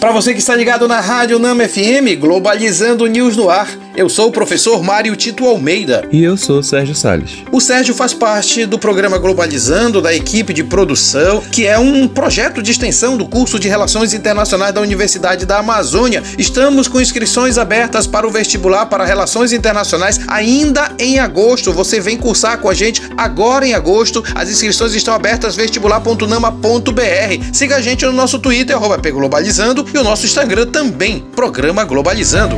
Para você que está ligado na Rádio Nama FM, Globalizando News no ar, eu sou o professor Mário Tito Almeida. E eu sou o Sérgio Salles. O Sérgio faz parte do programa Globalizando, da equipe de produção, que é um projeto de extensão do curso de Relações Internacionais da Universidade da Amazônia. Estamos com inscrições abertas para o vestibular para Relações Internacionais ainda em agosto. Você vem cursar com a gente agora em agosto. As inscrições estão abertas vestibular.nama.br. Siga a gente no nosso Twitter, arroba Globalizando, e o nosso Instagram também, Programa Globalizando.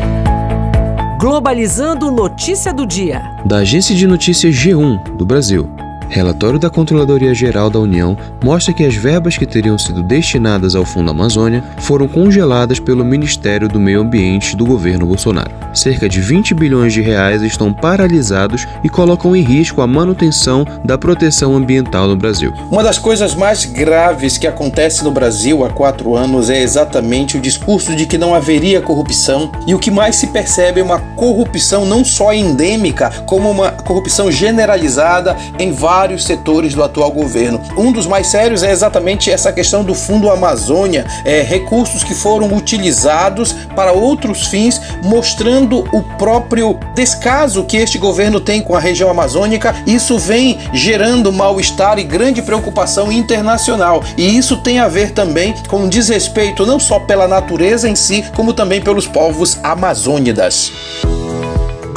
Globalizando Notícia do Dia. Da agência de notícias G1 do Brasil. Relatório da Controladoria Geral da União mostra que as verbas que teriam sido destinadas ao Fundo Amazônia foram congeladas pelo Ministério do Meio Ambiente do governo Bolsonaro. Cerca de 20 bilhões de reais estão paralisados e colocam em risco a manutenção da proteção ambiental no Brasil. Uma das coisas mais graves que acontece no Brasil há quatro anos é exatamente o discurso de que não haveria corrupção e o que mais se percebe é uma corrupção não só endêmica, como uma corrupção generalizada em vários vários setores do atual governo. Um dos mais sérios é exatamente essa questão do Fundo Amazônia, é, recursos que foram utilizados para outros fins, mostrando o próprio descaso que este governo tem com a região amazônica. Isso vem gerando mal-estar e grande preocupação internacional. E isso tem a ver também com desrespeito não só pela natureza em si, como também pelos povos amazônidas.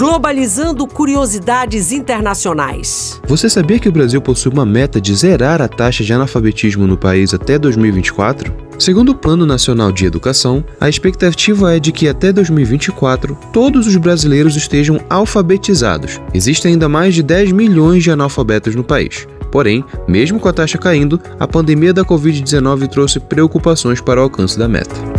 Globalizando curiosidades internacionais. Você sabia que o Brasil possui uma meta de zerar a taxa de analfabetismo no país até 2024? Segundo o Plano Nacional de Educação, a expectativa é de que até 2024 todos os brasileiros estejam alfabetizados. Existem ainda mais de 10 milhões de analfabetos no país. Porém, mesmo com a taxa caindo, a pandemia da Covid-19 trouxe preocupações para o alcance da meta.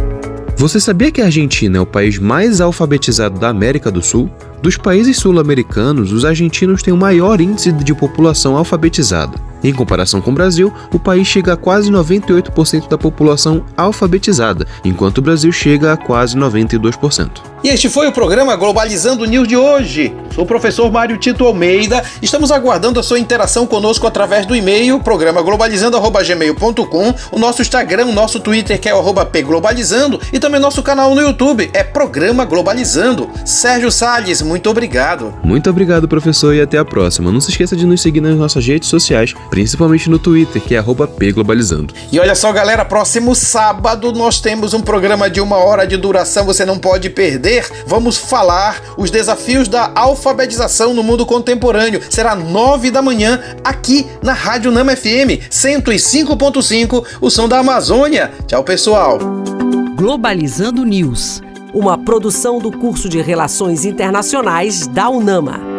Você sabia que a Argentina é o país mais alfabetizado da América do Sul? Dos países sul-americanos, os argentinos têm o maior índice de população alfabetizada. Em comparação com o Brasil, o país chega a quase 98% da população alfabetizada, enquanto o Brasil chega a quase 92%. E este foi o programa Globalizando News de hoje. Sou o professor Mário Tito Almeida. Estamos aguardando a sua interação conosco através do e-mail, programa globalizando@gmail.com, o nosso Instagram, o nosso Twitter que é o @pglobalizando e também nosso canal no YouTube é Programa Globalizando. Sérgio Salles, muito obrigado. Muito obrigado, professor, e até a próxima. Não se esqueça de nos seguir nas nossas redes sociais, principalmente no Twitter, que é @pglobalizando. E olha só, galera, próximo sábado nós temos um programa de uma hora de duração, você não pode perder vamos falar os desafios da alfabetização no mundo contemporâneo. Será nove da manhã aqui na Rádio Nama FM 105.5, o som da Amazônia. Tchau, pessoal. Globalizando News, uma produção do curso de Relações Internacionais da UNAMA.